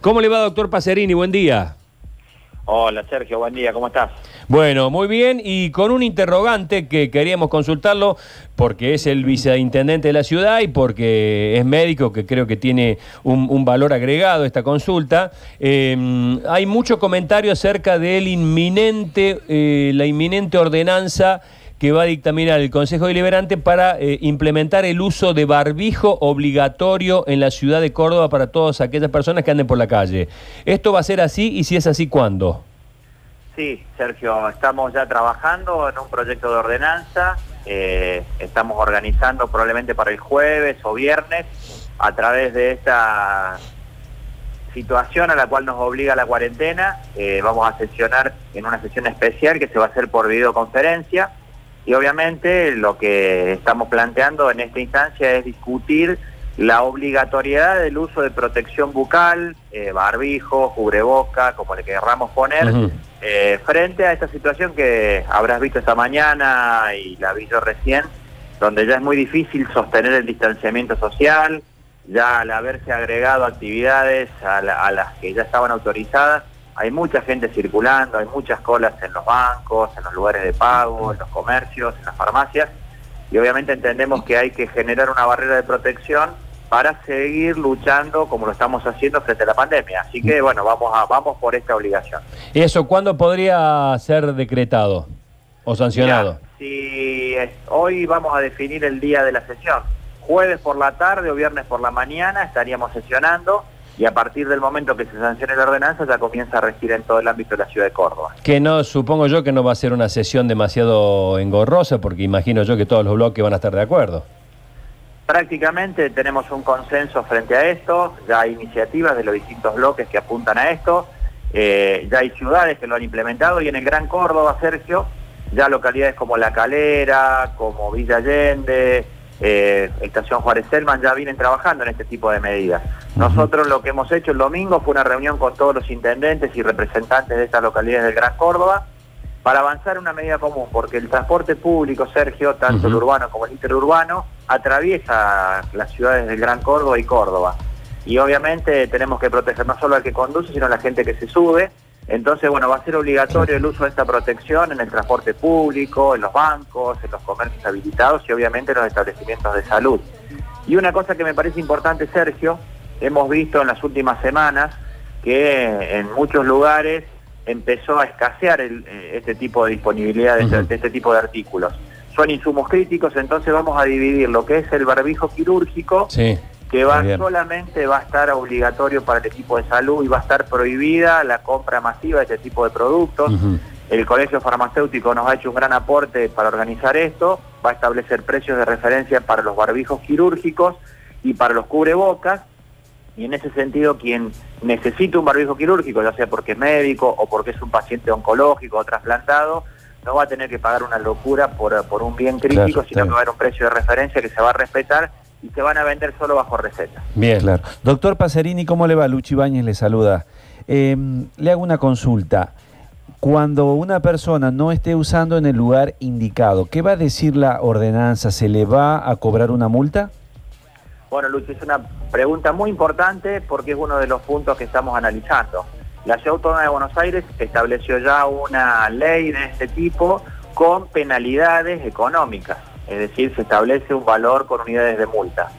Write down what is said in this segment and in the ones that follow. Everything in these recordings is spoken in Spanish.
¿Cómo le va, doctor Pacerini? Buen día. Hola Sergio, buen día, ¿cómo estás? Bueno, muy bien, y con un interrogante que queríamos consultarlo, porque es el viceintendente de la ciudad y porque es médico, que creo que tiene un, un valor agregado esta consulta. Eh, hay mucho comentario acerca del inminente, eh, la inminente ordenanza que va a dictaminar el Consejo Deliberante para eh, implementar el uso de barbijo obligatorio en la ciudad de Córdoba para todas aquellas personas que anden por la calle. ¿Esto va a ser así y si es así, cuándo? Sí, Sergio, estamos ya trabajando en un proyecto de ordenanza, eh, estamos organizando probablemente para el jueves o viernes a través de esta situación a la cual nos obliga la cuarentena, eh, vamos a sesionar en una sesión especial que se va a hacer por videoconferencia y obviamente lo que estamos planteando en esta instancia es discutir la obligatoriedad del uso de protección bucal, eh, barbijo, cubreboca, como le querramos poner, eh, frente a esta situación que habrás visto esta mañana y la vi yo recién, donde ya es muy difícil sostener el distanciamiento social, ya al haberse agregado actividades a, la- a las que ya estaban autorizadas, hay mucha gente circulando, hay muchas colas en los bancos, en los lugares de pago, en los comercios, en las farmacias, y obviamente entendemos que hay que generar una barrera de protección para seguir luchando como lo estamos haciendo frente a la pandemia. Así que bueno, vamos a vamos por esta obligación. ¿Eso cuándo podría ser decretado o sancionado? Si es- hoy vamos a definir el día de la sesión, jueves por la tarde o viernes por la mañana estaríamos sesionando y a partir del momento que se sancione la ordenanza ya comienza a regir en todo el ámbito de la ciudad de Córdoba. Que no, supongo yo que no va a ser una sesión demasiado engorrosa, porque imagino yo que todos los bloques van a estar de acuerdo. Prácticamente tenemos un consenso frente a esto, ya hay iniciativas de los distintos bloques que apuntan a esto, eh, ya hay ciudades que lo han implementado y en el Gran Córdoba, Sergio, ya localidades como La Calera, como Villa Allende, eh, Estación Juárez Selman ya vienen trabajando en este tipo de medidas. Nosotros lo que hemos hecho el domingo fue una reunión con todos los intendentes y representantes de estas localidades del Gran Córdoba para avanzar en una medida común, porque el transporte público, Sergio, tanto el urbano como el interurbano, atraviesa las ciudades del Gran Córdoba y Córdoba. Y obviamente tenemos que proteger no solo al que conduce, sino a la gente que se sube. Entonces, bueno, va a ser obligatorio el uso de esta protección en el transporte público, en los bancos, en los comercios habilitados y obviamente en los establecimientos de salud. Y una cosa que me parece importante, Sergio, hemos visto en las últimas semanas que en muchos lugares empezó a escasear el- eh, este tipo de disponibilidad este- de este tipo de artículos. Son insumos críticos, entonces vamos a dividir lo que es el barbijo quirúrgico, Sí. Que va solamente va a estar obligatorio para el equipo de salud y va a estar prohibida la compra masiva de este tipo de productos. El Colegio Farmacéutico nos ha hecho un gran aporte para organizar esto, va a establecer precios de referencia para los barbijos quirúrgicos y para los cubrebocas, y en ese sentido quien necesita un barbijo quirúrgico, ya sea porque es médico o porque es un paciente oncológico o trasplantado, no va a tener que pagar una locura por, por un bien crítico, Claro, sino que va a haber un precio de referencia que se va a respetar y se van a vender solo bajo receta. Bien. Claro. Doctor Pacerini, ¿cómo le va? Luchi Ibáñez le saluda. Eh, le hago una consulta. Cuando una persona no esté usando en el lugar indicado, ¿qué va a decir la ordenanza? ¿Se le va a cobrar una multa? Bueno, Lucho, es una pregunta muy importante porque es uno de los puntos que estamos analizando. La Ciudad Autónoma de Buenos Aires estableció ya una ley de este tipo con penalidades económicas, es decir, se establece un valor con unidades de multa.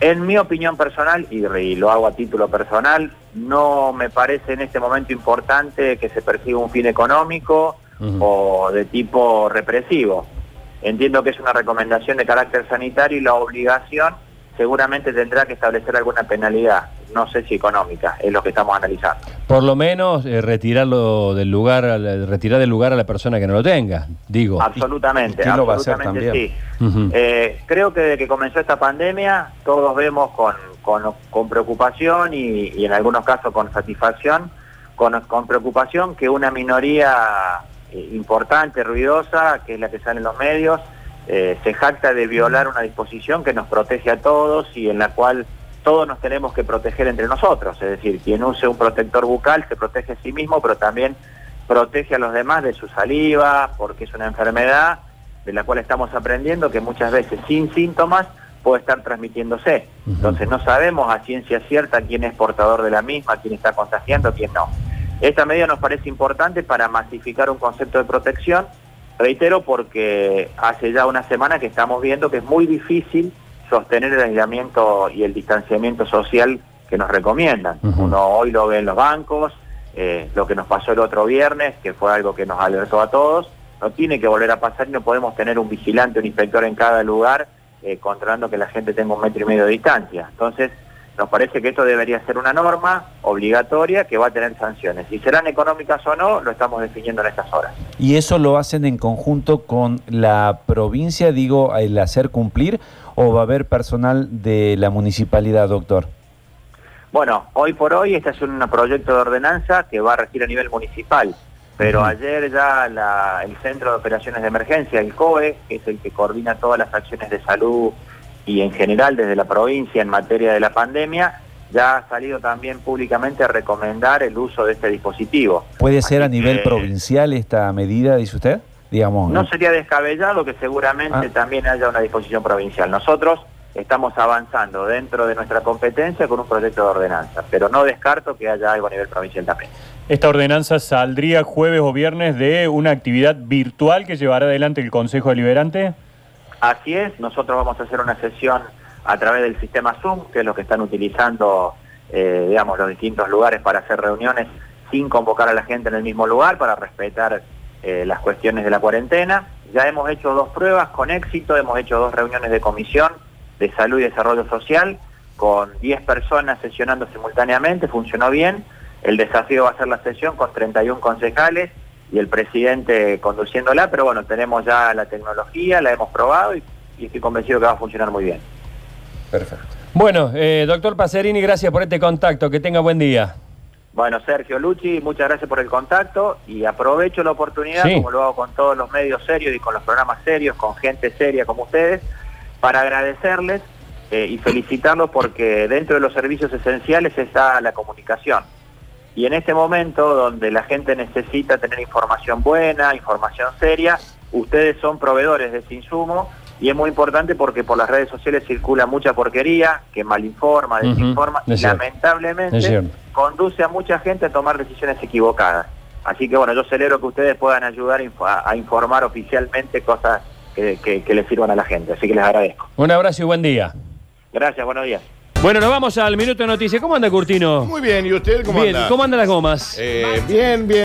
En mi opinión personal, y, y lo hago a título personal, no me parece en este momento importante que se persiga un fin económico o de tipo represivo. Entiendo que es una recomendación de carácter sanitario y la obligación seguramente tendrá que establecer alguna penalidad, no sé si económica, es lo que estamos analizando. Por lo menos eh, retirarlo del lugar, al- retirar del lugar a la persona que no lo tenga, digo. Absolutamente, y quién lo va a hacer absolutamente también? sí. Eh, creo que desde que comenzó esta pandemia todos vemos con, con- con preocupación y, y en algunos casos con satisfacción, con, con preocupación que una minoría eh, importante, ruidosa, que es la que sale en los medios, eh, se jacta de violar una disposición que nos protege a todos y en la cual todos nos tenemos que proteger entre nosotros. Es decir, quien use un protector bucal se protege a sí mismo, pero también protege a los demás de su saliva, porque es una enfermedad de la cual estamos aprendiendo que muchas veces sin síntomas puede estar transmitiéndose. Entonces no sabemos a ciencia cierta quién es portador de la misma, quién está contagiando, quién no. Esta medida nos parece importante para masificar un concepto de protección, reitero, porque hace ya una semana que estamos viendo que es muy difícil sostener el aislamiento y el distanciamiento social que nos recomiendan. Uno hoy lo ve en los bancos, eh, lo que nos pasó el otro viernes, que fue algo que nos alertó a todos, no tiene que volver a pasar y no podemos tener un vigilante, un inspector en cada lugar eh, controlando que la gente tenga un metro y medio de distancia. Entonces, nos parece que esto debería ser una norma obligatoria que va a tener sanciones. Si serán económicas o no, lo estamos definiendo en estas horas. ¿Y eso lo hacen en conjunto con la provincia, digo, el hacer cumplir, o va a haber personal de la municipalidad, doctor? Bueno, hoy por hoy este es un proyecto de ordenanza que va a regir a nivel municipal. Pero ayer ya el Centro de Operaciones de Emergencia, el COE, que es el que coordina todas las acciones de salud y en general desde la provincia en materia de la pandemia, ya ha salido también públicamente a recomendar el uso de este dispositivo. ¿Puede ser a nivel provincial esta medida, dice usted? Digamos, ¿no? sería descabellado que seguramente ah. también haya una disposición provincial. Nosotros estamos avanzando dentro de nuestra competencia con un proyecto de ordenanza, pero no descarto que haya algo a nivel provincial también. Esta ordenanza saldría jueves o viernes de una actividad virtual que llevará adelante el Consejo Deliberante. Así es, nosotros vamos a hacer una sesión a través del sistema Zoom, que es lo que están utilizando, eh, digamos, los distintos lugares para hacer reuniones sin convocar a la gente en el mismo lugar, para respetar eh, las cuestiones de la cuarentena. Ya hemos hecho dos pruebas con éxito, hemos hecho dos reuniones de comisión de salud y desarrollo social con 10 personas sesionando simultáneamente, funcionó bien. El desafío va a ser la sesión con 31 concejales y el presidente conduciéndola, pero bueno, tenemos ya la tecnología, la hemos probado y, estoy convencido que va a funcionar muy bien. Perfecto. Bueno, eh, doctor Pacerini, gracias por este contacto. Que tenga buen día. Bueno, Sergio Luchi, muchas gracias por el contacto y aprovecho la oportunidad, como lo hago con todos los medios serios y con los programas serios, con gente seria como ustedes, para agradecerles eh, y felicitarlos porque dentro de los servicios esenciales está la comunicación. Y en este momento donde la gente necesita tener información buena, información seria, ustedes son proveedores de ese insumo y es muy importante porque por las redes sociales circula mucha porquería que malinforma, desinforma y lamentablemente conduce a mucha gente a tomar decisiones equivocadas. Así que bueno, yo celebro que ustedes puedan ayudar a informar oficialmente cosas que, les sirvan a la gente. Así que les agradezco. Un abrazo y buen día. Gracias, buenos días. Bueno, nos vamos al Minuto de Noticias. ¿Cómo anda, Curtino? Muy bien, ¿y usted cómo bien. ¿Cómo andan las gomas? Eh, bien, bien.